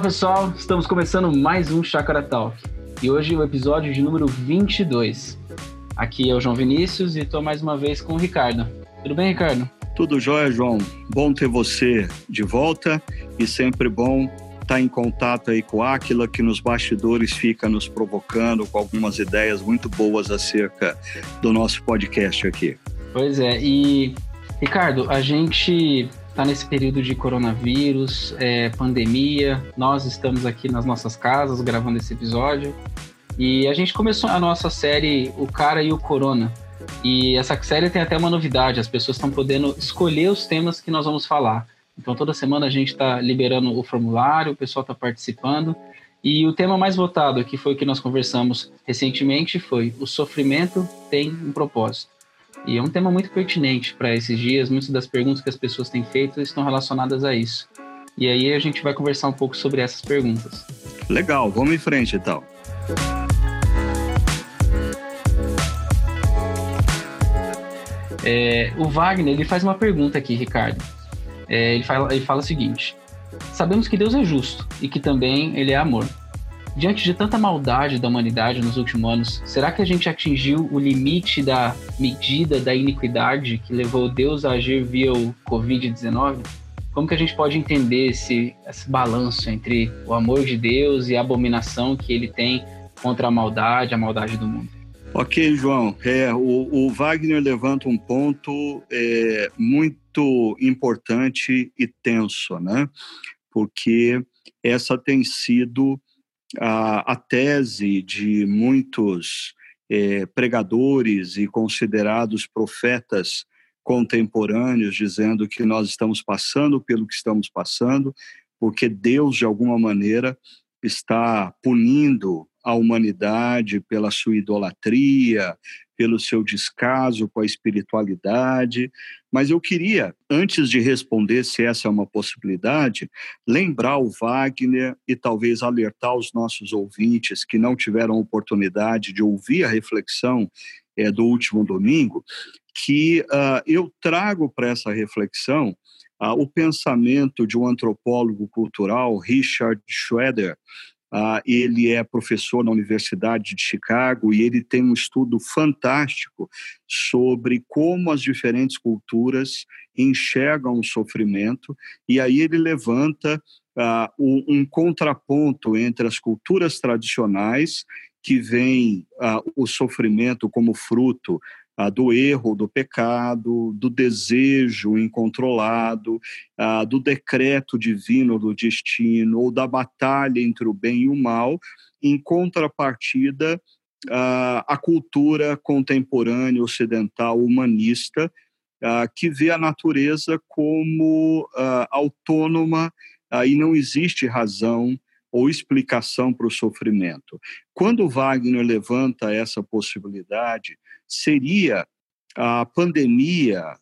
Olá pessoal, estamos começando mais um Chakra Talk e hoje o episódio de número 22. Aqui é o João Vinícius e estou mais uma vez com o Ricardo. Tudo bem, Ricardo? Tudo jóia, João. Bom ter você de volta e sempre bom estar em contato aí com o Aquila, que nos bastidores fica nos provocando com algumas ideias muito boas acerca do nosso podcast aqui. Pois é, e Ricardo, a gente está nesse período de coronavírus, é, pandemia. Nós estamos aqui nas nossas casas gravando esse episódio. E a gente começou a nossa série O Cara e o Corona. E essa série tem até uma novidade: as pessoas estão podendo escolher os temas que nós vamos falar. Então, toda semana a gente está liberando o formulário, o pessoal está participando. E o tema mais votado, que foi o que nós conversamos recentemente, foi: O sofrimento tem um propósito. E é um tema muito pertinente para esses dias. Muitas das perguntas que as pessoas têm feito estão relacionadas a isso. E aí a gente vai conversar um pouco sobre essas perguntas. Legal, vamos em frente então. É, o Wagner ele faz uma pergunta aqui, Ricardo. É, ele, fala, ele fala o seguinte: Sabemos que Deus é justo e que também Ele é amor. Diante de tanta maldade da humanidade nos últimos anos, será que a gente atingiu o limite da medida da iniquidade que levou Deus a agir via o Covid-19? Como que a gente pode entender esse, esse balanço entre o amor de Deus e a abominação que ele tem contra a maldade, a maldade do mundo? Ok, João. É, o, o Wagner levanta um ponto é, muito importante e tenso, né? Porque essa tem sido a, a tese de muitos é, pregadores e considerados profetas contemporâneos, dizendo que nós estamos passando pelo que estamos passando, porque Deus, de alguma maneira, está punindo a humanidade pela sua idolatria, pelo seu descaso com a espiritualidade. Mas eu queria, antes de responder se essa é uma possibilidade, lembrar o Wagner e talvez alertar os nossos ouvintes que não tiveram oportunidade de ouvir a reflexão é, do último domingo, que uh, eu trago para essa reflexão uh, o pensamento de um antropólogo cultural, Richard Schroeder, ah, ele é professor na Universidade de Chicago e ele tem um estudo fantástico sobre como as diferentes culturas enxergam o sofrimento, e aí ele levanta ah, um, um, contraponto entre as culturas tradicionais, que veem ah, o sofrimento como fruto do erro, do pecado, do desejo incontrolado, ah, do decreto divino do destino, ou da batalha entre o bem e o mal, em contrapartida ah, a cultura contemporânea ocidental humanista, ah, que vê a natureza como ah, autônoma ah, e não existe razão ou explicação para o sofrimento. Quando Wagner levanta essa possibilidade, seria a pandemia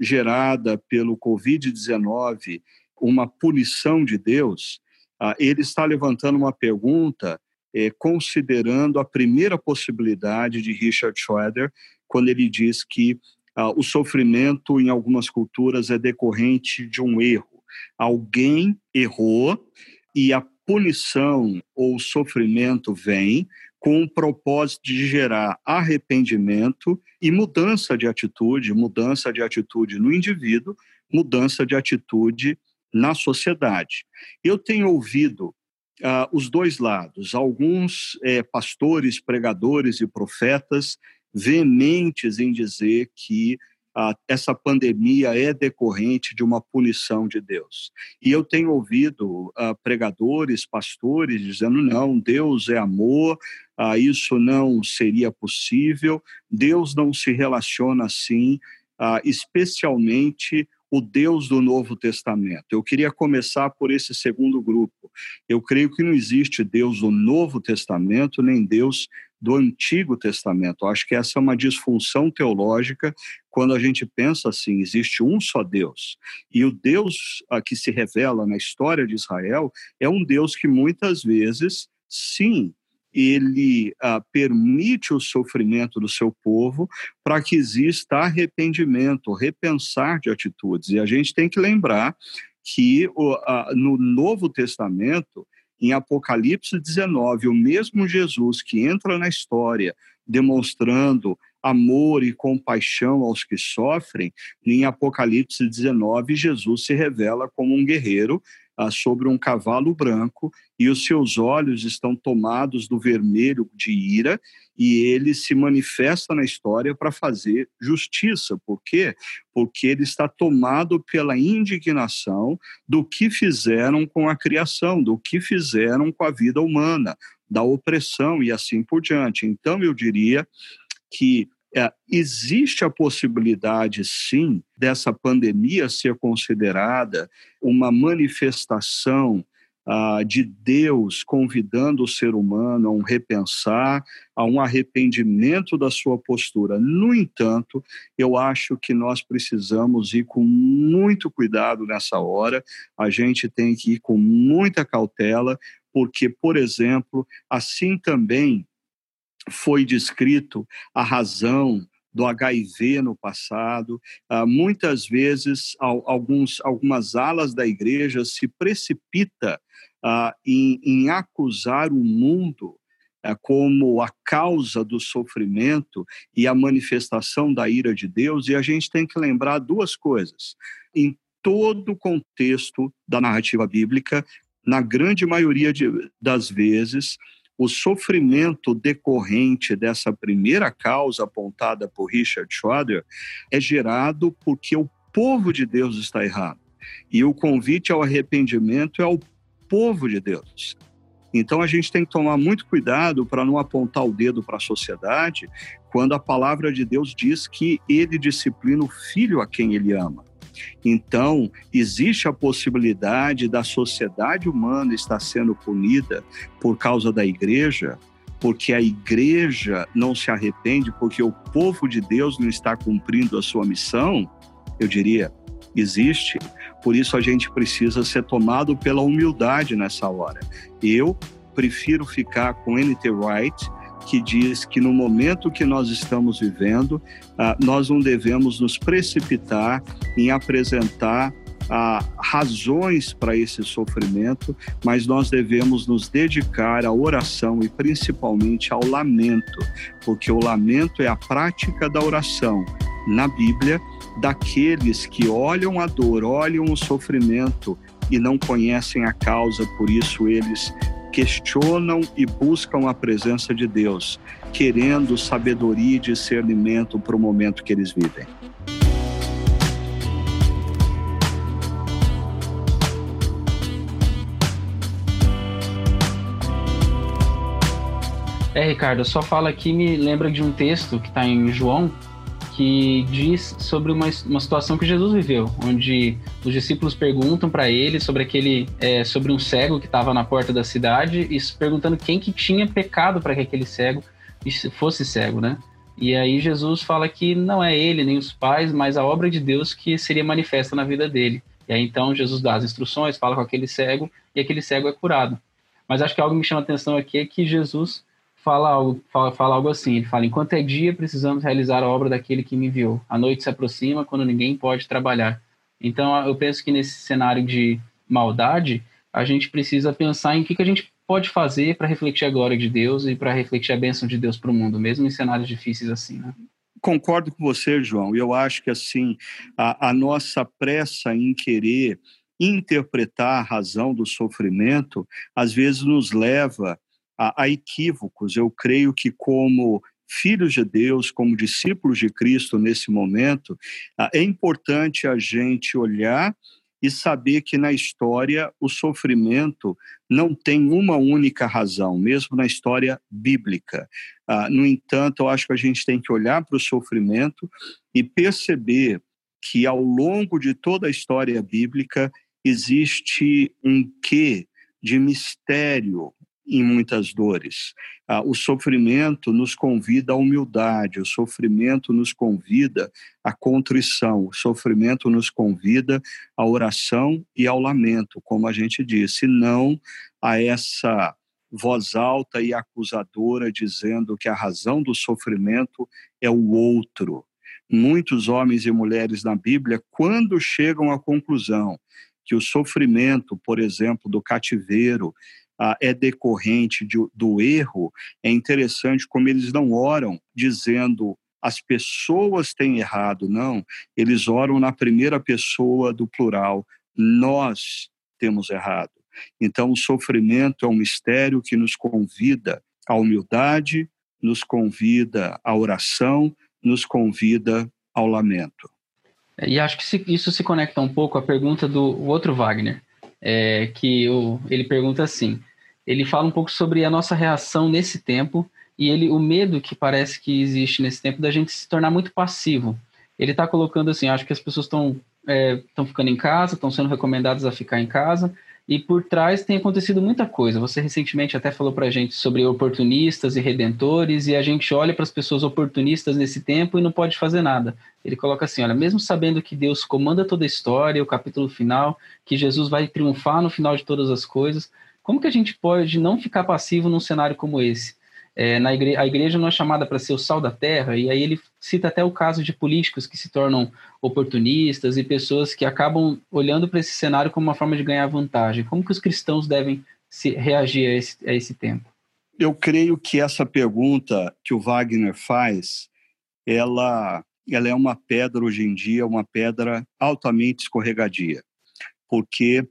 gerada pelo Covid-19 uma punição de Deus, uh, ele está levantando uma pergunta eh, considerando a primeira possibilidade de Richard Schroeder, quando ele diz que uh, o sofrimento em algumas culturas é decorrente de um erro. Alguém errou e a punição ou sofrimento vem com o propósito de gerar arrependimento e mudança de atitude, mudança de atitude no indivíduo, mudança de atitude na sociedade. Eu tenho ouvido uh, os dois lados, alguns é, pastores, pregadores e profetas veementes em dizer que ah, essa pandemia é decorrente de uma punição de Deus. E eu tenho ouvido ah, pregadores, pastores dizendo: não, Deus é amor, ah, isso não seria possível, Deus não se relaciona assim, ah, especialmente o Deus do Novo Testamento. Eu queria começar por esse segundo grupo. Eu creio que não existe Deus do Novo Testamento, nem Deus do Antigo Testamento. Eu acho que essa é uma disfunção teológica quando a gente pensa assim: existe um só Deus. E o Deus a que se revela na história de Israel é um Deus que muitas vezes, sim, ele ah, permite o sofrimento do seu povo para que exista arrependimento, repensar de atitudes. E a gente tem que lembrar que no Novo Testamento, em Apocalipse 19, o mesmo Jesus que entra na história demonstrando amor e compaixão aos que sofrem, em Apocalipse 19, Jesus se revela como um guerreiro ah, sobre um cavalo branco e os seus olhos estão tomados do vermelho de ira e ele se manifesta na história para fazer justiça. Por quê? Porque ele está tomado pela indignação do que fizeram com a criação, do que fizeram com a vida humana, da opressão e assim por diante. Então, eu diria que é, existe a possibilidade, sim, dessa pandemia ser considerada uma manifestação ah, de Deus convidando o ser humano a um repensar, a um arrependimento da sua postura. No entanto, eu acho que nós precisamos ir com muito cuidado nessa hora, a gente tem que ir com muita cautela, porque, por exemplo, assim também foi descrito a razão do HIV no passado. Uh, muitas vezes, alguns, algumas alas da igreja se precipita uh, em, em, acusar o mundo uh, como a causa do sofrimento e a manifestação da ira de Deus. E a gente tem que lembrar duas coisas. Em todo o contexto da narrativa bíblica, na grande maioria de, das vezes, o sofrimento decorrente dessa primeira causa apontada por Richard Schroeder é gerado porque o povo de Deus está errado. E o convite ao arrependimento é ao povo de Deus. Então a gente tem que tomar muito cuidado para não apontar o dedo para a sociedade quando a palavra de Deus diz que ele disciplina o filho a quem ele ama. Então, existe a possibilidade da sociedade humana estar sendo punida por causa da igreja, porque a igreja não se arrepende, porque o povo de Deus não está cumprindo a sua missão, eu diria, existe. Por isso a gente precisa ser tomado pela humildade nessa hora. Eu prefiro ficar com N.T. Wright que diz que no momento que nós estamos vivendo, uh, nós não devemos nos precipitar em apresentar uh, razões para esse sofrimento, mas nós devemos nos dedicar à oração e principalmente ao lamento, porque o lamento é a prática da oração na Bíblia daqueles que olham a dor, olham o sofrimento e não conhecem a causa, por isso eles questionam e buscam a presença de Deus, querendo sabedoria e discernimento para o momento que eles vivem. É, Ricardo, só fala aqui me lembra de um texto que está em João, que diz sobre uma, uma situação que Jesus viveu, onde os discípulos perguntam para ele sobre aquele é, sobre um cego que estava na porta da cidade e perguntando quem que tinha pecado para que aquele cego fosse cego, né? E aí Jesus fala que não é ele nem os pais, mas a obra de Deus que seria manifesta na vida dele. E aí então Jesus dá as instruções, fala com aquele cego e aquele cego é curado. Mas acho que algo que me chama a atenção aqui é que Jesus fala algo, fala, fala algo assim: ele fala, enquanto é dia, precisamos realizar a obra daquele que me enviou. A noite se aproxima quando ninguém pode trabalhar. Então, eu penso que nesse cenário de maldade, a gente precisa pensar em o que, que a gente pode fazer para refletir a glória de Deus e para refletir a bênção de Deus para o mundo, mesmo em cenários difíceis assim, né? Concordo com você, João. Eu acho que assim a, a nossa pressa em querer interpretar a razão do sofrimento às vezes nos leva a, a equívocos. Eu creio que, como filhos de Deus, como discípulos de Cristo nesse momento, é importante a gente olhar e saber que na história o sofrimento não tem uma única razão, mesmo na história bíblica. No entanto, eu acho que a gente tem que olhar para o sofrimento e perceber que ao longo de toda a história bíblica existe um quê de mistério, em muitas dores. Ah, o sofrimento nos convida à humildade, o sofrimento nos convida à contrição, o sofrimento nos convida à oração e ao lamento, como a gente disse, não a essa voz alta e acusadora dizendo que a razão do sofrimento é o outro. Muitos homens e mulheres na Bíblia, quando chegam à conclusão que o sofrimento, por exemplo, do cativeiro, ah, é decorrente de, do erro, é interessante como eles não oram dizendo as pessoas têm errado, não. Eles oram na primeira pessoa do plural, nós temos errado. Então, o sofrimento é um mistério que nos convida à humildade, nos convida à oração, nos convida ao lamento. E acho que isso se conecta um pouco à pergunta do outro Wagner, é, que o, ele pergunta assim: ele fala um pouco sobre a nossa reação nesse tempo e ele o medo que parece que existe nesse tempo da gente se tornar muito passivo. Ele está colocando assim: acho que as pessoas estão estão é, ficando em casa, estão sendo recomendadas a ficar em casa, e por trás tem acontecido muita coisa. Você recentemente até falou para a gente sobre oportunistas e redentores, e a gente olha para as pessoas oportunistas nesse tempo e não pode fazer nada. Ele coloca assim: olha, mesmo sabendo que Deus comanda toda a história, o capítulo final, que Jesus vai triunfar no final de todas as coisas, como que a gente pode não ficar passivo num cenário como esse? É, na igreja, a igreja não é chamada para ser o sal da terra, e aí ele cita até o caso de políticos que se tornam oportunistas e pessoas que acabam olhando para esse cenário como uma forma de ganhar vantagem. Como que os cristãos devem se reagir a esse, a esse tempo? Eu creio que essa pergunta que o Wagner faz, ela, ela é uma pedra hoje em dia, uma pedra altamente escorregadia, porque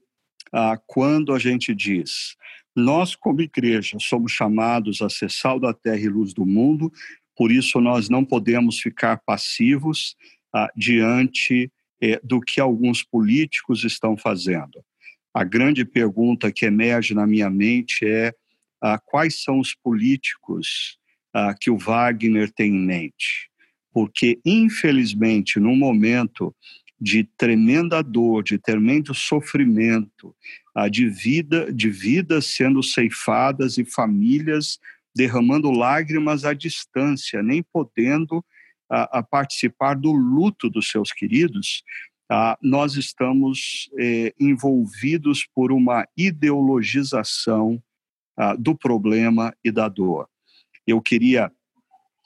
ah, quando a gente diz nós, como igreja, somos chamados a ser sal da terra e luz do mundo, por isso nós não podemos ficar passivos ah, diante eh, do que alguns políticos estão fazendo. A grande pergunta que emerge na minha mente é ah, quais são os políticos ah, que o Wagner tem em mente? Porque, infelizmente, no momento de tremenda dor, de tremendo sofrimento, de vida, de vidas sendo ceifadas e famílias derramando lágrimas à distância, nem podendo a, a participar do luto dos seus queridos, nós estamos é, envolvidos por uma ideologização do problema e da dor. Eu queria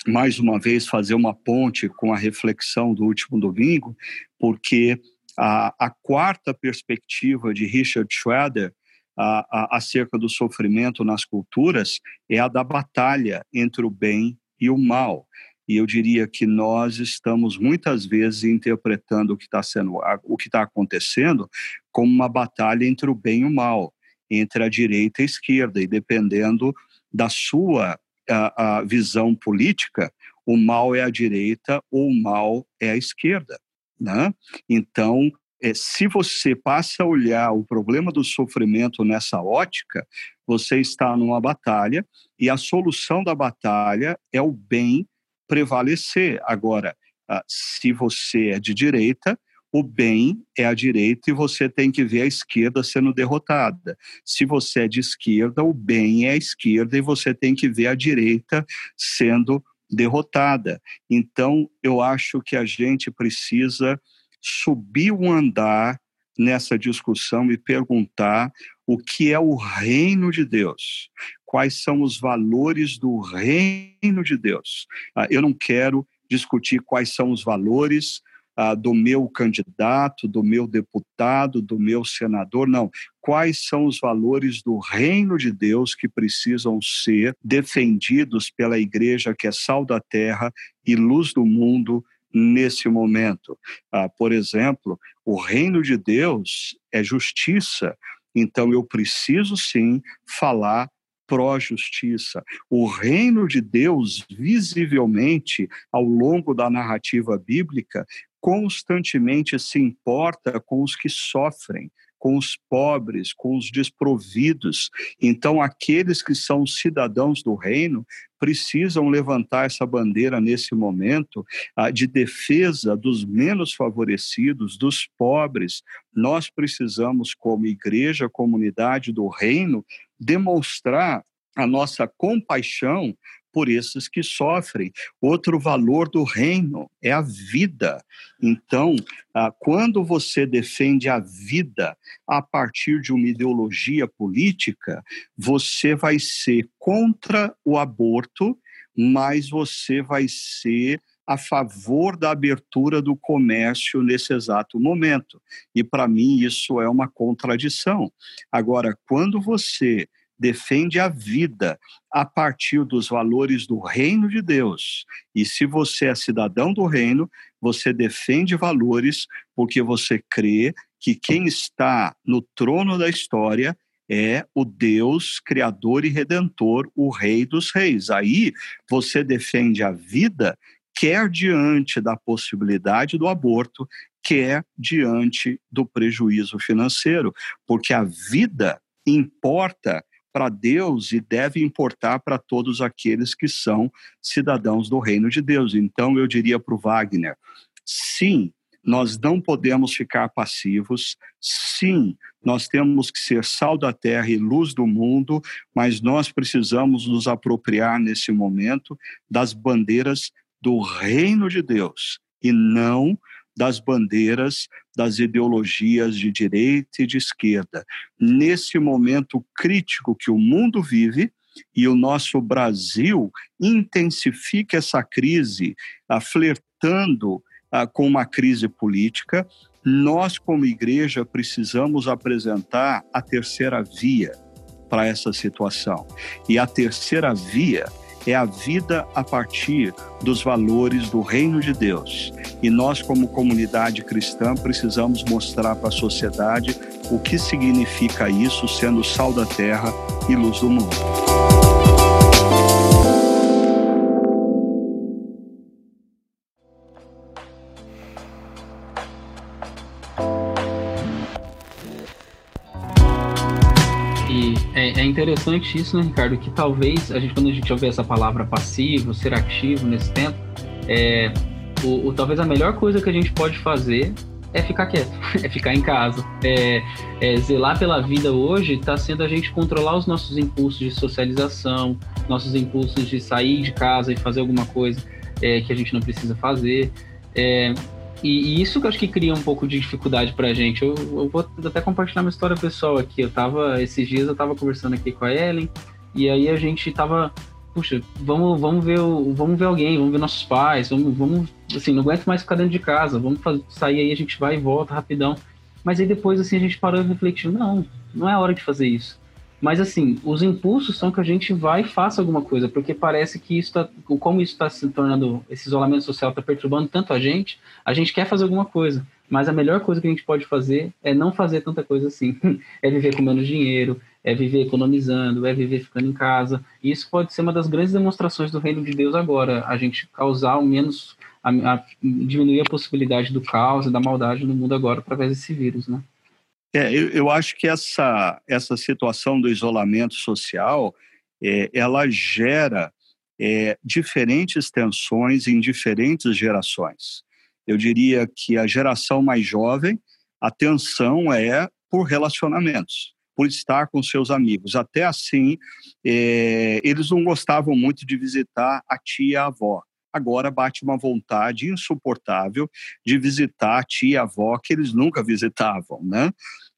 mais uma vez fazer uma ponte com a reflexão do último domingo, porque a, a quarta perspectiva de Richard Schroeder a, a, acerca do sofrimento nas culturas é a da batalha entre o bem e o mal. E eu diria que nós estamos muitas vezes interpretando o que está sendo, o que está acontecendo, como uma batalha entre o bem e o mal, entre a direita e a esquerda, e dependendo da sua a, a visão política, o mal é a direita ou o mal é a esquerda. Né? Então, é, se você passa a olhar o problema do sofrimento nessa ótica, você está numa batalha e a solução da batalha é o bem prevalecer. Agora, ah, se você é de direita, o bem é a direita e você tem que ver a esquerda sendo derrotada. Se você é de esquerda, o bem é a esquerda e você tem que ver a direita sendo derrotada. Então, eu acho que a gente precisa subir um andar nessa discussão e perguntar o que é o reino de Deus, quais são os valores do reino de Deus. Ah, eu não quero discutir quais são os valores ah, do meu candidato, do meu deputado, do meu senador, não. Quais são os valores do reino de Deus que precisam ser defendidos pela igreja que é sal da terra e luz do mundo nesse momento? Ah, por exemplo, o reino de Deus é justiça, então eu preciso sim falar pró-justiça. O reino de Deus, visivelmente, ao longo da narrativa bíblica, constantemente se importa com os que sofrem, com os pobres, com os desprovidos. Então, aqueles que são cidadãos do reino precisam levantar essa bandeira nesse momento ah, de defesa dos menos favorecidos, dos pobres. Nós precisamos, como igreja, comunidade do reino, demonstrar a nossa compaixão por esses que sofrem. Outro valor do reino é a vida. Então, ah, quando você defende a vida a partir de uma ideologia política, você vai ser contra o aborto, mas você vai ser a favor da abertura do comércio nesse exato momento. E para mim isso é uma contradição. Agora, quando você defende a vida a partir dos valores do reino de Deus. E se você é cidadão do reino, você defende valores porque você crê que quem está no trono da história é o Deus criador e redentor, o Rei dos Reis. Aí você defende a vida, quer diante da possibilidade do aborto, quer diante do prejuízo financeiro, porque a vida importa para Deus e deve importar para todos aqueles que são cidadãos do reino de Deus. Então eu diria para o Wagner: sim, nós não podemos ficar passivos. Sim, nós temos que ser sal da terra e luz do mundo, mas nós precisamos nos apropriar nesse momento das bandeiras do reino de Deus e não das bandeiras das ideologias de direita e de esquerda. Nesse momento crítico que o mundo vive, e o nosso Brasil intensifica essa crise, ah, flertando ah, com uma crise política, nós, como igreja, precisamos apresentar a terceira via para essa situação. E a terceira via é a vida a partir dos valores do reino de Deus. E nós, como comunidade cristã, precisamos mostrar para a sociedade o que significa isso, sendo sal da terra e luz do mundo. Interessante isso, né, Ricardo? Que talvez a gente, quando a gente ouvir essa palavra passivo, ser ativo nesse tempo, é, o, o, talvez a melhor coisa que a gente pode fazer é ficar quieto, é ficar em casa. É, é zelar pela vida hoje está sendo a gente controlar os nossos impulsos de socialização, nossos impulsos de sair de casa e fazer alguma coisa é, que a gente não precisa fazer. E, e, isso que eu acho que cria um pouco de dificuldade pra gente. Eu, eu, vou até compartilhar uma história pessoal aqui. Eu tava, esses dias eu tava conversando aqui com a Ellen, e aí a gente tava, puxa, vamos, vamos ver o, vamos ver alguém, vamos ver nossos pais, vamos, vamos, assim, não aguento mais ficar dentro de casa, vamos fazer, sair aí, a gente vai e volta rapidão. Mas aí depois, assim, a gente parou e refletiu, não, não é hora de fazer isso. Mas assim, os impulsos são que a gente vai e faça alguma coisa, porque parece que isso está, como isso está se tornando, esse isolamento social está perturbando tanto a gente, a gente quer fazer alguma coisa. Mas a melhor coisa que a gente pode fazer é não fazer tanta coisa assim. é viver com menos dinheiro, é viver economizando, é viver ficando em casa. E isso pode ser uma das grandes demonstrações do reino de Deus agora, a gente causar o menos, a, a, diminuir a possibilidade do caos e da maldade no mundo agora através desse vírus, né? É, eu, eu, acho que essa, essa situação do isolamento social, é, ela gera é, diferentes tensões em diferentes gerações. Eu diria que a geração mais jovem, a tensão é por relacionamentos, por estar com seus amigos. Até assim, é, eles não gostavam muito de visitar a tia e a avó agora bate uma vontade insuportável de visitar a tia a avó que eles nunca visitavam, né?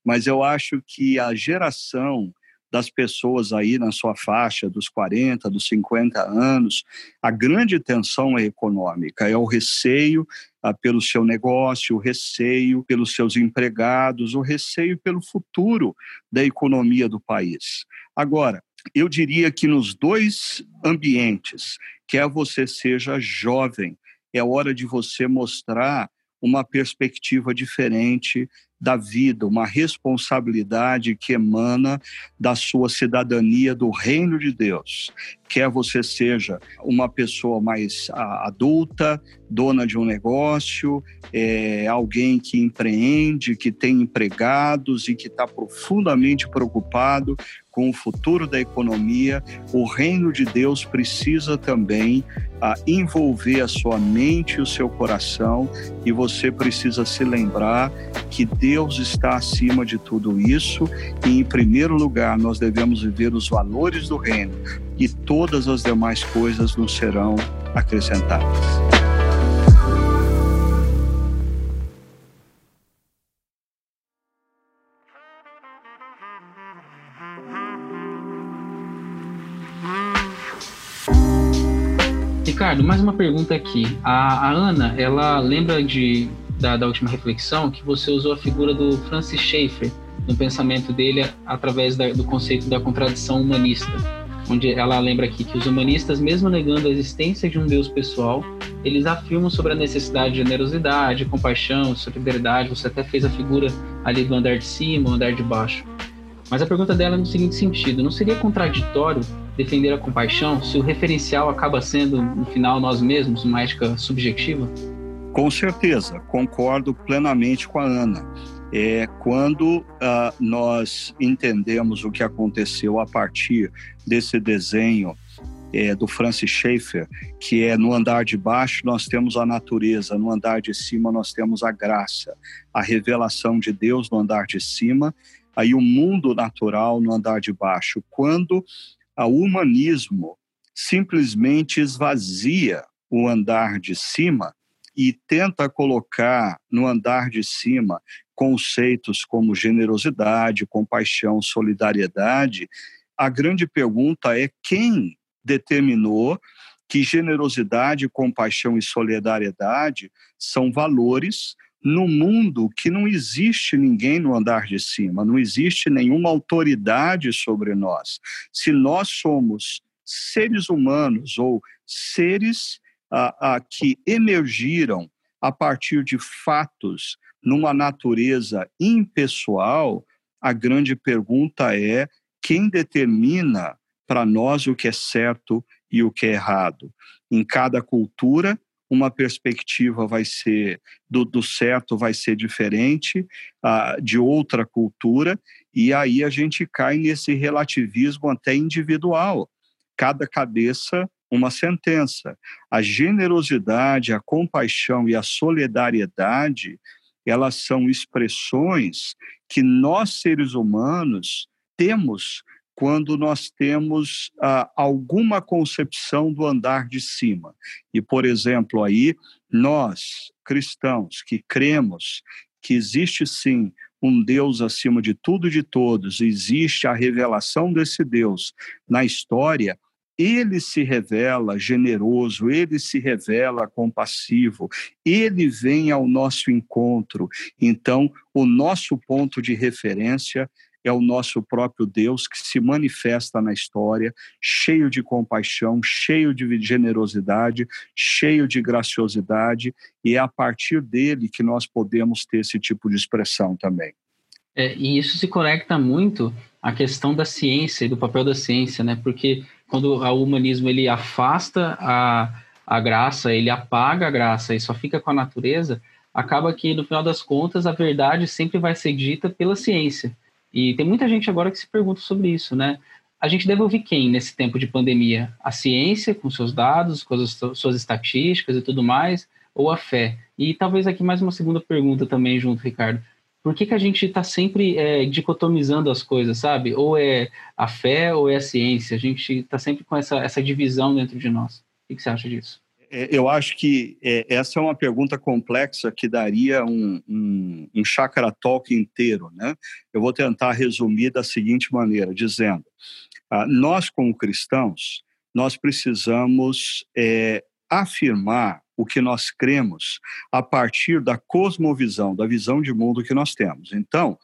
Mas eu acho que a geração das pessoas aí na sua faixa dos 40, dos 50 anos, a grande tensão é econômica, é o receio ah, pelo seu negócio, o receio pelos seus empregados, o receio pelo futuro da economia do país. Agora, eu diria que nos dois ambientes, quer você seja jovem, é hora de você mostrar uma perspectiva diferente da vida, uma responsabilidade que emana da sua cidadania do reino de Deus. Quer você seja uma pessoa mais adulta, dona de um negócio, é, alguém que empreende, que tem empregados e que está profundamente preocupado com o futuro da economia, o reino de Deus precisa também a envolver a sua mente e o seu coração, e você precisa se lembrar que Deus está acima de tudo isso, e em primeiro lugar nós devemos viver os valores do reino, e todas as demais coisas nos serão acrescentadas. Ricardo, mais uma pergunta aqui. A, a Ana, ela lembra de, da, da, última reflexão que você usou a figura do Francis Schaeffer no pensamento dele através da, do conceito da contradição humanista, onde ela lembra aqui que os humanistas, mesmo negando a existência de um Deus pessoal, eles afirmam sobre a necessidade de generosidade, compaixão, solidariedade. Você até fez a figura ali do andar de cima, o andar de baixo. Mas a pergunta dela é no seguinte sentido: não seria contraditório defender a compaixão se o referencial acaba sendo, no final, nós mesmos, uma ética subjetiva? Com certeza, concordo plenamente com a Ana. É quando uh, nós entendemos o que aconteceu a partir desse desenho é, do Francis Schaeffer, que é no andar de baixo nós temos a natureza, no andar de cima nós temos a graça, a revelação de Deus no andar de cima, aí o mundo natural no andar de baixo. Quando o humanismo simplesmente esvazia o andar de cima e tenta colocar no andar de cima conceitos como generosidade, compaixão, solidariedade, a grande pergunta é quem determinou que generosidade, compaixão e solidariedade são valores no mundo que não existe ninguém no andar de cima, não existe nenhuma autoridade sobre nós. Se nós somos seres humanos ou seres ah, ah, que emergiram a partir de fatos numa natureza impessoal, a grande pergunta é quem determina para nós o que é certo e o que é errado. Em cada cultura, uma perspectiva vai ser do, do certo vai ser diferente uh, de outra cultura e aí a gente cai nesse relativismo até individual cada cabeça uma sentença a generosidade a compaixão e a solidariedade elas são expressões que nós seres humanos temos quando nós temos ah, alguma concepção do andar de cima. E, por exemplo, aí, nós, cristãos, que cremos que existe sim um Deus acima de tudo e de todos, existe a revelação desse Deus na história, ele se revela generoso, ele se revela compassivo, ele vem ao nosso encontro. Então, o nosso ponto de referência é o nosso próprio Deus que se manifesta na história, cheio de compaixão, cheio de generosidade, cheio de graciosidade, e é a partir dele que nós podemos ter esse tipo de expressão também. É, e isso se conecta muito à questão da ciência e do papel da ciência, né? Porque quando o humanismo ele afasta a, a graça, ele apaga a graça e só fica com a natureza, acaba que no final das contas a verdade sempre vai ser dita pela ciência. E tem muita gente agora que se pergunta sobre isso, né? A gente deve ouvir quem nesse tempo de pandemia? A ciência, com seus dados, com as suas estatísticas e tudo mais, ou a fé? E talvez aqui mais uma segunda pergunta também junto, Ricardo. Por que, que a gente está sempre é, dicotomizando as coisas, sabe? Ou é a fé ou é a ciência? A gente está sempre com essa, essa divisão dentro de nós. O que você acha disso? É, eu acho que é, essa é uma pergunta complexa que daria um, um, um chakra talk inteiro. Né? Eu vou tentar resumir da seguinte maneira, dizendo, ah, nós como cristãos, nós precisamos é, afirmar o que nós cremos a partir da cosmovisão, da visão de mundo que nós temos. Então,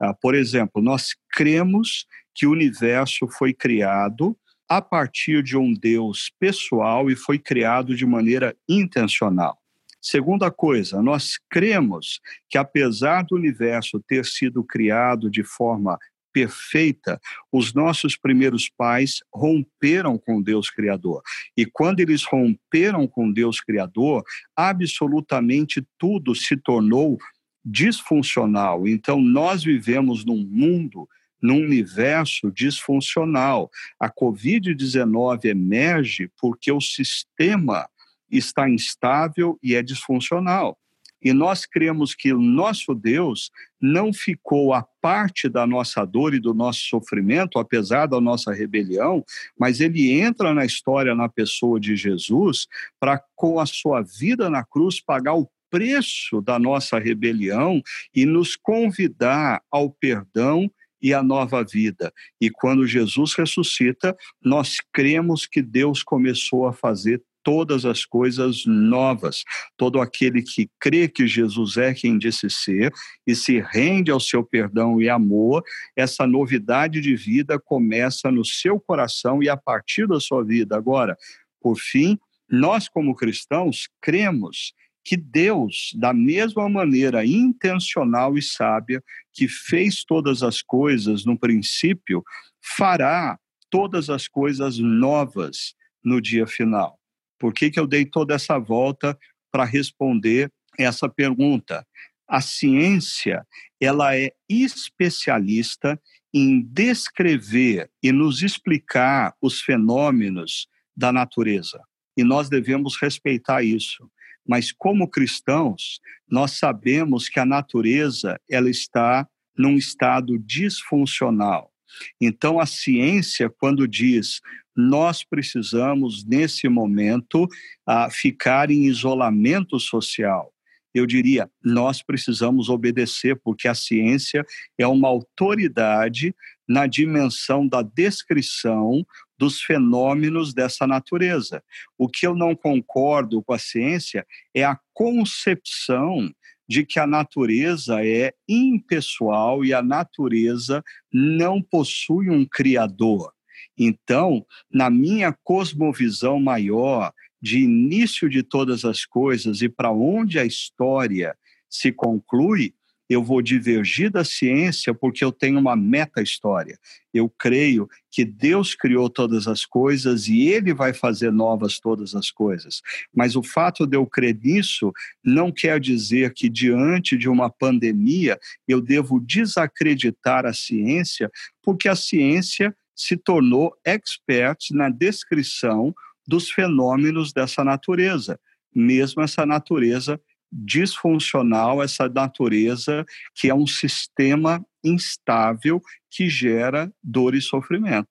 ah, por exemplo, nós cremos que o universo foi criado a partir de um Deus pessoal e foi criado de maneira intencional. Segunda coisa, nós cremos que apesar do universo ter sido criado de forma perfeita, os nossos primeiros pais romperam com Deus Criador. E quando eles romperam com Deus Criador, absolutamente tudo se tornou disfuncional. Então, nós vivemos num mundo num universo disfuncional. A Covid-19 emerge porque o sistema está instável e é disfuncional. E nós cremos que o nosso Deus não ficou à parte da nossa dor e do nosso sofrimento, apesar da nossa rebelião, mas ele entra na história na pessoa de Jesus para, com a sua vida na cruz, pagar o preço da nossa rebelião e nos convidar ao perdão e a nova vida. E quando Jesus ressuscita, nós cremos que Deus começou a fazer todas as coisas novas. Todo aquele que crê que Jesus é quem disse ser e se rende ao seu perdão e amor, essa novidade de vida começa no seu coração e a partir da sua vida. Agora, por fim, nós, como cristãos, cremos que Deus, da mesma maneira intencional e sábia que fez todas as coisas no princípio, fará todas as coisas novas no dia final. Por que, que eu dei toda essa volta para responder essa pergunta? A ciência, ela é especialista em descrever e nos explicar os fenômenos da natureza. E nós devemos respeitar isso. Mas como cristãos, nós sabemos que a natureza ela está num estado disfuncional. Então a ciência quando diz nós precisamos nesse momento uh, ficar em isolamento social, eu diria, nós precisamos obedecer, porque a ciência é uma autoridade na dimensão da descrição dos fenômenos dessa natureza. O que eu não concordo com a ciência é a concepção de que a natureza é impessoal e a natureza não possui um criador. Então, na minha cosmovisão maior, de início de todas as coisas e para onde a história se conclui, eu vou divergir da ciência porque eu tenho uma meta-história. Eu creio que Deus criou todas as coisas e Ele vai fazer novas todas as coisas. Mas o fato de eu crer nisso não quer dizer que, diante de uma pandemia, eu devo desacreditar a ciência, porque a ciência se tornou expert na descrição dos fenômenos dessa natureza, mesmo essa natureza disfuncional, essa natureza que é um sistema instável que gera dor e sofrimento.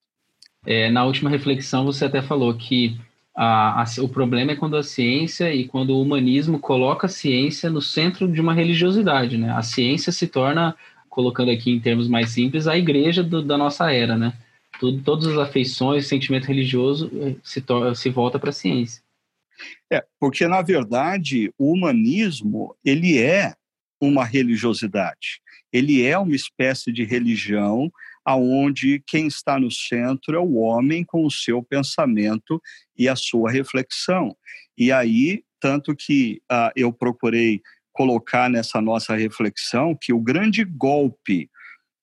É, na última reflexão, você até falou que a, a, o problema é quando a ciência e quando o humanismo coloca a ciência no centro de uma religiosidade, né? A ciência se torna, colocando aqui em termos mais simples, a igreja do, da nossa era, né? Tudo, todas as afeições, sentimento religioso eh, se, se volta para a ciência. É, porque na verdade o humanismo ele é uma religiosidade. Ele é uma espécie de religião aonde quem está no centro é o homem com o seu pensamento e a sua reflexão. E aí, tanto que uh, eu procurei colocar nessa nossa reflexão que o grande golpe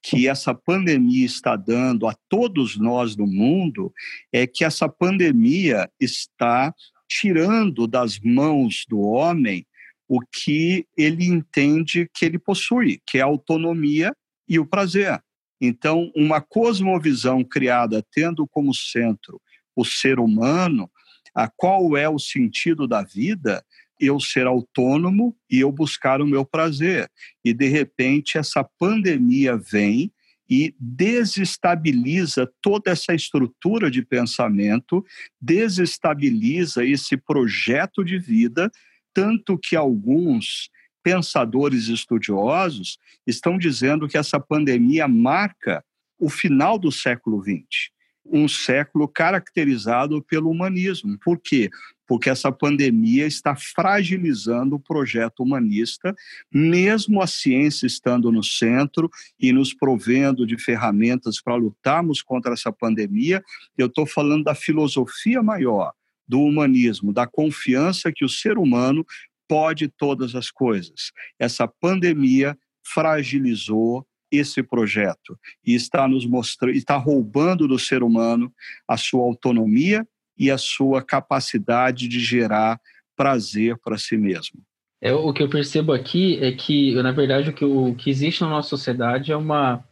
que essa pandemia está dando a todos nós no mundo é que essa pandemia está tirando das mãos do homem o que ele entende que ele possui, que é a autonomia e o prazer. Então, uma cosmovisão criada tendo como centro o ser humano, a qual é o sentido da vida, eu ser autônomo e eu buscar o meu prazer. E de repente essa pandemia vem e desestabiliza toda essa estrutura de pensamento, desestabiliza esse projeto de vida, tanto que alguns pensadores estudiosos estão dizendo que essa pandemia marca o final do século XX um século caracterizado pelo humanismo. Por quê? Porque essa pandemia está fragilizando o projeto humanista, mesmo a ciência estando no centro e nos provendo de ferramentas para lutarmos contra essa pandemia. Eu estou falando da filosofia maior do humanismo, da confiança que o ser humano pode todas as coisas. Essa pandemia fragilizou esse projeto e está nos mostrando, está roubando do ser humano a sua autonomia e a sua capacidade de gerar prazer para si mesmo. É o que eu percebo aqui é que, na verdade, o que, o que existe na nossa sociedade é uma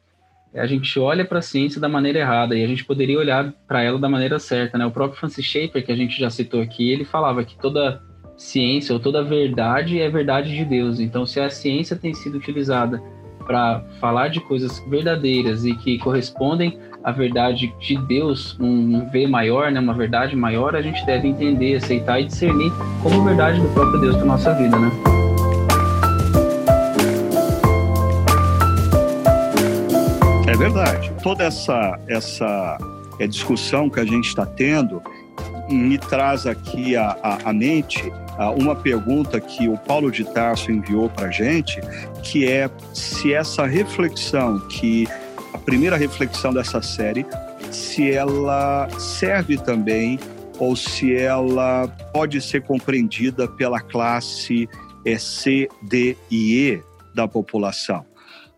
a gente olha para a ciência da maneira errada e a gente poderia olhar para ela da maneira certa, né? O próprio Francis Schaeffer, que a gente já citou aqui, ele falava que toda ciência ou toda verdade é verdade de Deus. Então, se a ciência tem sido utilizada para falar de coisas verdadeiras e que correspondem à verdade de Deus, um V maior, né, uma verdade maior, a gente deve entender, aceitar e discernir como verdade do próprio Deus para nossa vida, né? É verdade. Toda essa essa é, discussão que a gente está tendo me traz aqui à, mente uma pergunta que o Paulo de Tarso enviou para a gente, que é se essa reflexão, que a primeira reflexão dessa série, se ela serve também ou se ela pode ser compreendida pela classe C, D e E da população.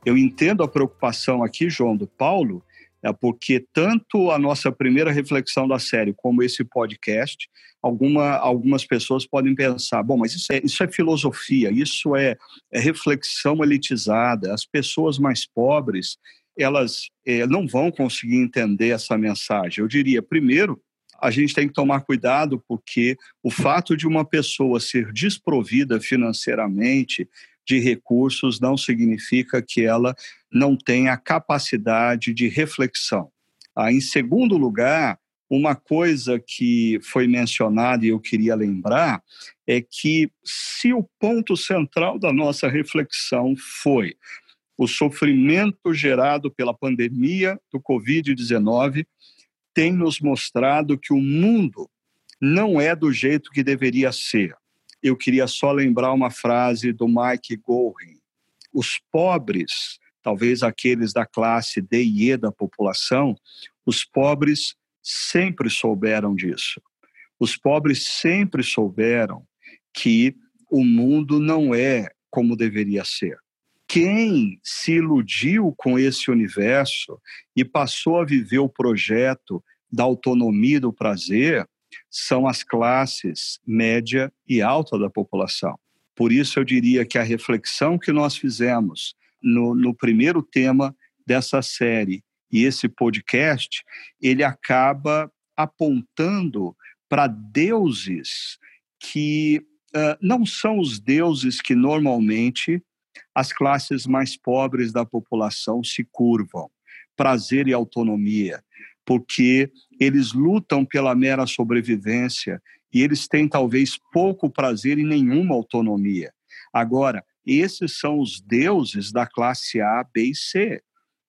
Eu entendo a preocupação aqui, João, do Paulo, é porque tanto a nossa primeira reflexão da série como esse podcast, alguma, algumas pessoas podem pensar, bom, mas isso é, isso é filosofia, isso é, é reflexão elitizada, as pessoas mais pobres, elas é, não vão conseguir entender essa mensagem. Eu diria, primeiro, a gente tem que tomar cuidado porque o fato de uma pessoa ser desprovida financeiramente de recursos não significa que ela não tenha capacidade de reflexão. Ah, em segundo lugar, uma coisa que foi mencionada e eu queria lembrar é que se o ponto central da nossa reflexão foi o sofrimento gerado pela pandemia do Covid-19, tem nos mostrado que o mundo não é do jeito que deveria ser eu queria só lembrar uma frase do Mike Gorin. Os pobres, talvez aqueles da classe D e E da população, os pobres sempre souberam disso. Os pobres sempre souberam que o mundo não é como deveria ser. Quem se iludiu com esse universo e passou a viver o projeto da autonomia e do prazer, são as classes média e alta da população. Por isso, eu diria que a reflexão que nós fizemos no, no primeiro tema dessa série e esse podcast, ele acaba apontando para deuses que uh, não são os deuses que normalmente as classes mais pobres da população se curvam. Prazer e autonomia, porque eles lutam pela mera sobrevivência e eles têm talvez pouco prazer e nenhuma autonomia. Agora, esses são os deuses da classe A, B e C.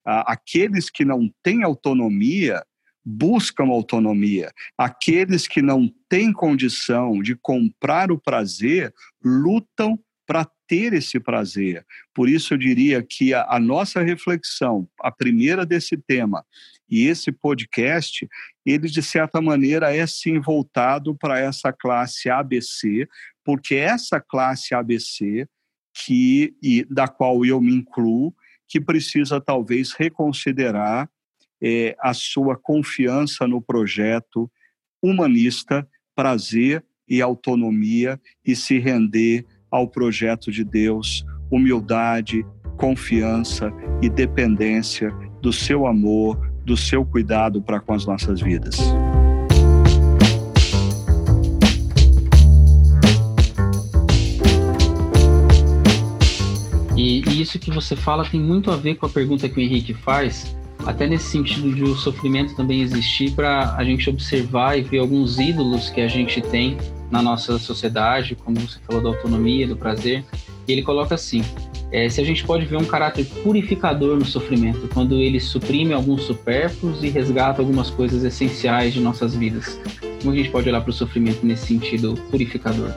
Aqueles que não têm autonomia buscam autonomia. Aqueles que não têm condição de comprar o prazer lutam para ter esse prazer. Por isso, eu diria que a, a nossa reflexão, a primeira desse tema, e esse podcast, ele de certa maneira é sim voltado para essa classe ABC, porque essa classe ABC que e da qual eu me incluo, que precisa talvez reconsiderar é, a sua confiança no projeto humanista, prazer e autonomia e se render ao projeto de Deus, humildade, confiança e dependência do seu amor, do seu cuidado para com as nossas vidas. E, e, isso que você fala tem muito a ver com a pergunta que o Henrique faz, até nesse sentido de o sofrimento também existir para a gente observar e ver alguns ídolos que a gente tem na nossa sociedade, como você falou da autonomia, do prazer. E ele coloca assim: é, se a gente pode ver um caráter purificador no sofrimento, quando ele suprime alguns supérfluos e resgata algumas coisas essenciais de nossas vidas. Como a gente pode olhar para o sofrimento nesse sentido purificador?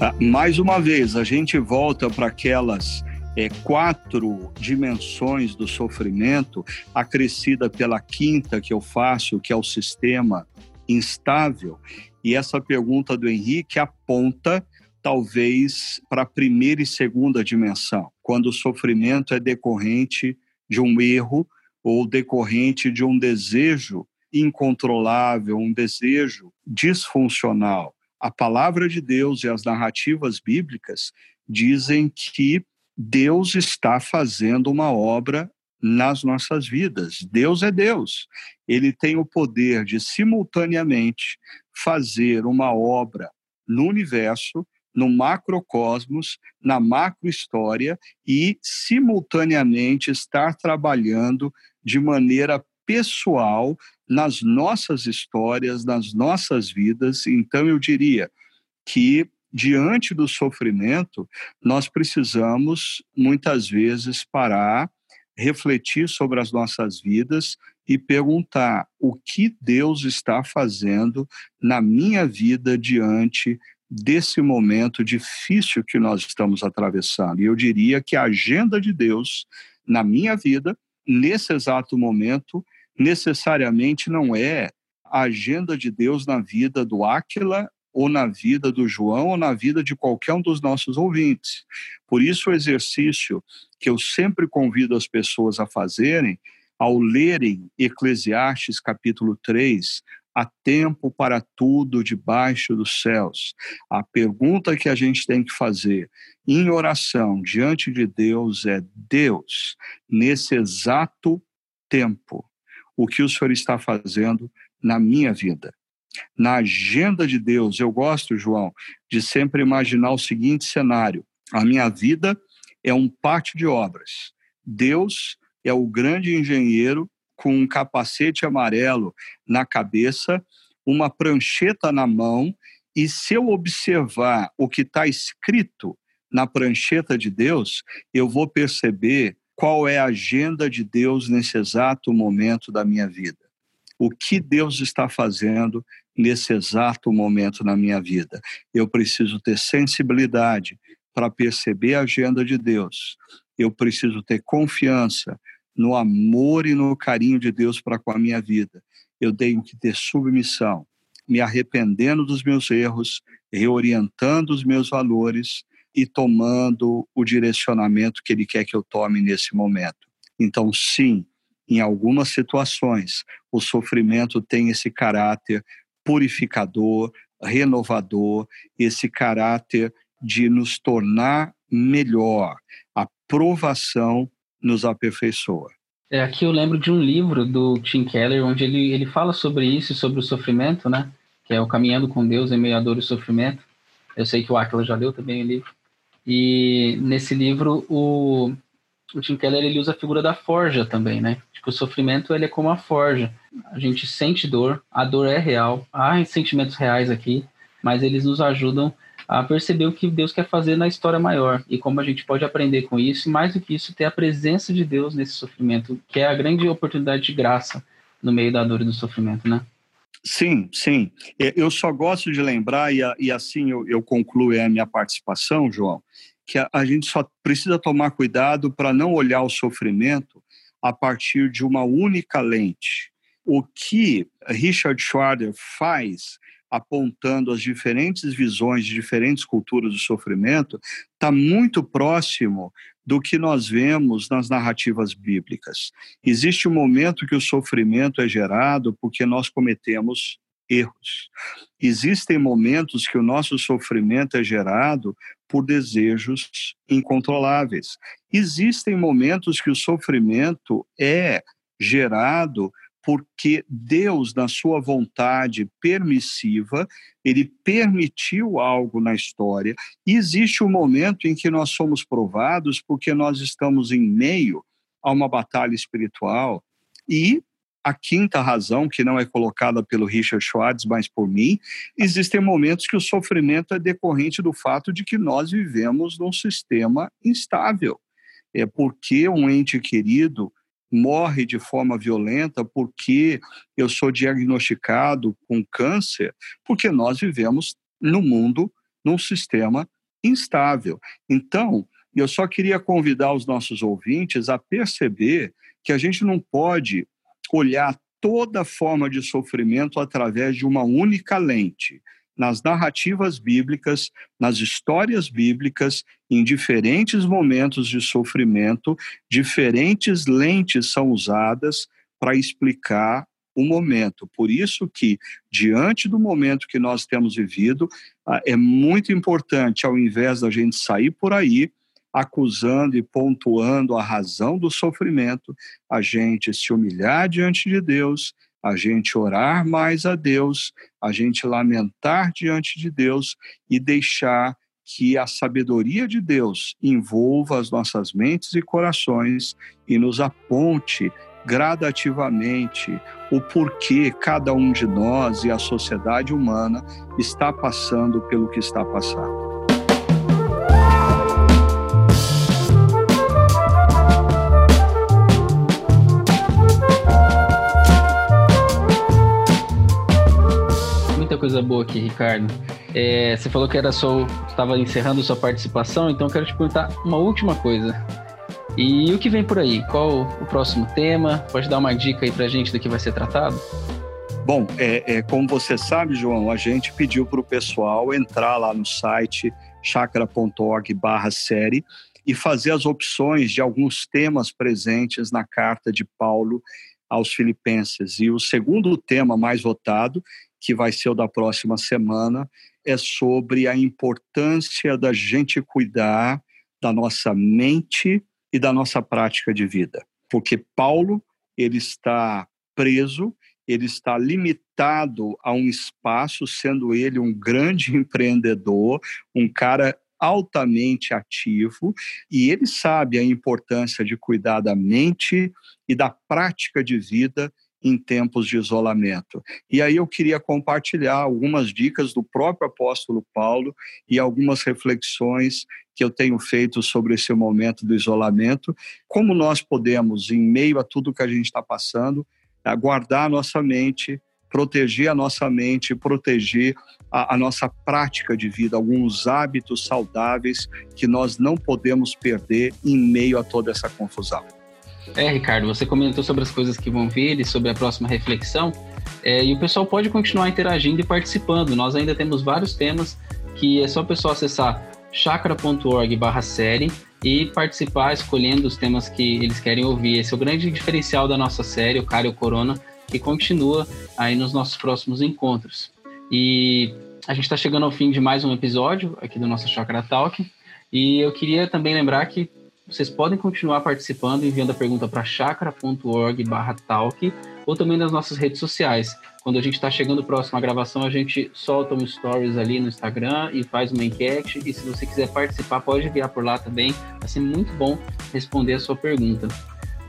Ah, mais uma vez, a gente volta para aquelas é, quatro dimensões do sofrimento, acrescida pela quinta que eu faço, que é o sistema instável. E essa pergunta do Henrique aponta talvez para a primeira e segunda dimensão, quando o sofrimento é decorrente de um erro ou decorrente de um desejo incontrolável, um desejo disfuncional. A palavra de Deus e as narrativas bíblicas dizem que Deus está fazendo uma obra nas nossas vidas. Deus é Deus. Ele tem o poder de simultaneamente fazer uma obra no universo no macrocosmos, na macrohistória e, simultaneamente, estar trabalhando de maneira pessoal nas nossas histórias, nas nossas vidas. Então, eu diria que, diante do sofrimento, nós precisamos, muitas vezes, parar, refletir sobre as nossas vidas e perguntar o que Deus está fazendo na minha vida diante desse momento difícil que nós estamos atravessando. E eu diria que a agenda de Deus na minha vida, nesse exato momento, necessariamente não é a agenda de Deus na vida do Áquila ou na vida do João ou na vida de qualquer um dos nossos ouvintes. Por isso, o exercício que eu sempre convido as pessoas a fazerem ao lerem Eclesiastes capítulo 3, há tempo para tudo debaixo dos céus. A pergunta que a gente tem que fazer em oração diante de Deus é: Deus, nesse exato tempo, o que o Senhor está fazendo na minha vida? Na agenda de Deus, eu gosto, João, de sempre imaginar o seguinte cenário: a minha vida é um pátio de obras. Deus é o grande engenheiro com um capacete amarelo na cabeça, uma prancheta na mão, e se eu observar o que está escrito na prancheta de Deus, eu vou perceber qual é a agenda de Deus nesse exato momento da minha vida. O que Deus está fazendo nesse exato momento na minha vida. Eu preciso ter sensibilidade para perceber a agenda de Deus. Eu preciso ter confiança no amor e no carinho de Deus para com a minha vida. Eu tenho que ter submissão, me arrependendo dos meus erros, reorientando os meus valores e tomando o direcionamento que Ele quer que eu tome nesse momento. Então, sim, em algumas situações, o sofrimento tem esse caráter purificador, renovador, esse caráter de nos tornar melhor. A provação nos aperfeiçoa. É, aqui eu lembro de um livro do Tim Keller, onde ele, ele fala sobre isso, sobre o sofrimento, né? Que é o Caminhando com Deus em Meio à Dor e Sofrimento. Eu sei que o Aquila já leu também o livro. E nesse livro, o, o Tim Keller ele usa a figura da forja também, né? Tipo, o sofrimento ele é como a forja. A gente sente dor, a dor é real, há sentimentos reais aqui, mas eles nos ajudam a perceber o que Deus quer fazer na história maior e como a gente pode aprender com isso, e mais do que isso, ter a presença de Deus nesse sofrimento, que é a grande oportunidade de graça no meio da dor e do sofrimento, né? Sim, sim. É, eu só gosto de lembrar, e, assim eu, concluo a minha participação, João, que a, gente só precisa tomar cuidado para não olhar o sofrimento a partir de uma única lente. O que Richard Schwader faz apontando as diferentes visões de diferentes culturas do sofrimento, está muito próximo do que nós vemos nas narrativas bíblicas. Existe um momento que o sofrimento é gerado porque nós cometemos erros. Existem momentos que o nosso sofrimento é gerado por desejos incontroláveis. Existem momentos que o sofrimento é gerado porque Deus, na sua vontade permissiva, ele permitiu algo na história. E existe um momento em que nós somos provados porque nós estamos em meio a uma batalha espiritual. E a quinta razão, que não é colocada pelo Richard Schwartz, mas por mim, existem momentos que o sofrimento é decorrente do fato de que nós vivemos num sistema instável. É porque um ente querido morre de forma violenta porque eu sou diagnosticado com câncer, porque nós vivemos no mundo, num sistema instável. Então, eu só queria convidar os nossos ouvintes a perceber que a gente não pode olhar toda forma de sofrimento através de uma única lente nas narrativas bíblicas, nas histórias bíblicas, em diferentes momentos de sofrimento, diferentes lentes são usadas para explicar o momento. Por isso que, diante do momento que nós temos vivido, ah, é muito importante, ao invés da gente sair por aí acusando e pontuando a razão do sofrimento, a gente se humilhar diante de Deus a gente orar mais a Deus, a gente lamentar diante de Deus e deixar que a sabedoria de Deus envolva as nossas mentes e corações e nos aponte gradativamente o porquê cada um de nós e a sociedade humana está passando pelo que está passando. Coisa boa aqui, Ricardo. É, você falou que era só estava encerrando sua participação, então eu quero te perguntar uma última coisa. E o que vem por aí? Qual o próximo tema? Pode dar uma dica aí para a gente do que vai ser tratado? Bom, é, é como você sabe, João, a gente pediu para o pessoal entrar lá no site chakra.org/série e fazer as opções de alguns temas presentes na carta de Paulo aos Filipenses. E o segundo tema mais votado, que vai ser o da próxima semana, é sobre a importância da gente cuidar da nossa mente e da nossa prática de vida. Porque Paulo, ele está preso, ele está limitado a um espaço, sendo ele um grande empreendedor, um cara altamente ativo e ele sabe a importância de cuidar da mente e da prática de vida em tempos de isolamento. E aí eu queria compartilhar algumas dicas do próprio apóstolo Paulo e algumas reflexões que eu tenho feito sobre esse momento do isolamento, como nós podemos, em meio a tudo que a gente está passando, guardar a nossa mente, proteger a nossa mente, proteger a, a, nossa prática de vida, alguns hábitos saudáveis que nós não podemos perder em meio a toda essa confusão. É, Ricardo, você comentou sobre as coisas que vão vir e sobre a próxima reflexão, é, e o pessoal pode continuar interagindo e participando. Nós ainda temos vários temas que é só o pessoal acessar chakra.org/série e participar escolhendo os temas que eles querem ouvir. Esse é o grande diferencial da nossa série, o Cário Corona, que continua aí nos nossos próximos encontros. E a gente está chegando ao fim de mais um episódio aqui do nosso Chakra Talk. E eu queria também lembrar que vocês podem continuar participando enviando a pergunta para chakra.org/talk ou também nas nossas redes sociais. Quando a gente está chegando próximo à gravação, a gente solta um stories ali no Instagram e faz uma enquete. E se você quiser participar, pode enviar por lá também. Vai ser muito bom responder a sua pergunta.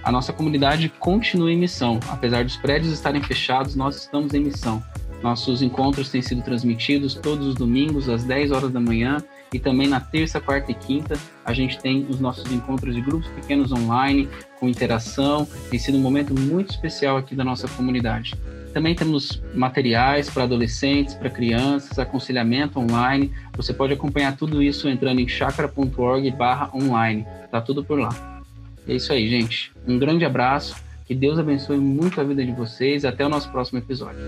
A nossa comunidade continua em missão. Apesar dos prédios estarem fechados, nós estamos em missão. Nossos encontros têm sido transmitidos todos os domingos às 10 horas da manhã e também na terça, quarta e quinta a gente tem os nossos encontros de grupos pequenos online com interação. Tem sido um momento muito especial aqui da nossa comunidade. Também temos materiais para adolescentes, para crianças, aconselhamento online. Você pode acompanhar tudo isso entrando em chakra.org/online. Tá tudo por lá. É isso aí, gente. Um grande abraço. Que Deus abençoe muito a vida de vocês. Até o nosso próximo episódio.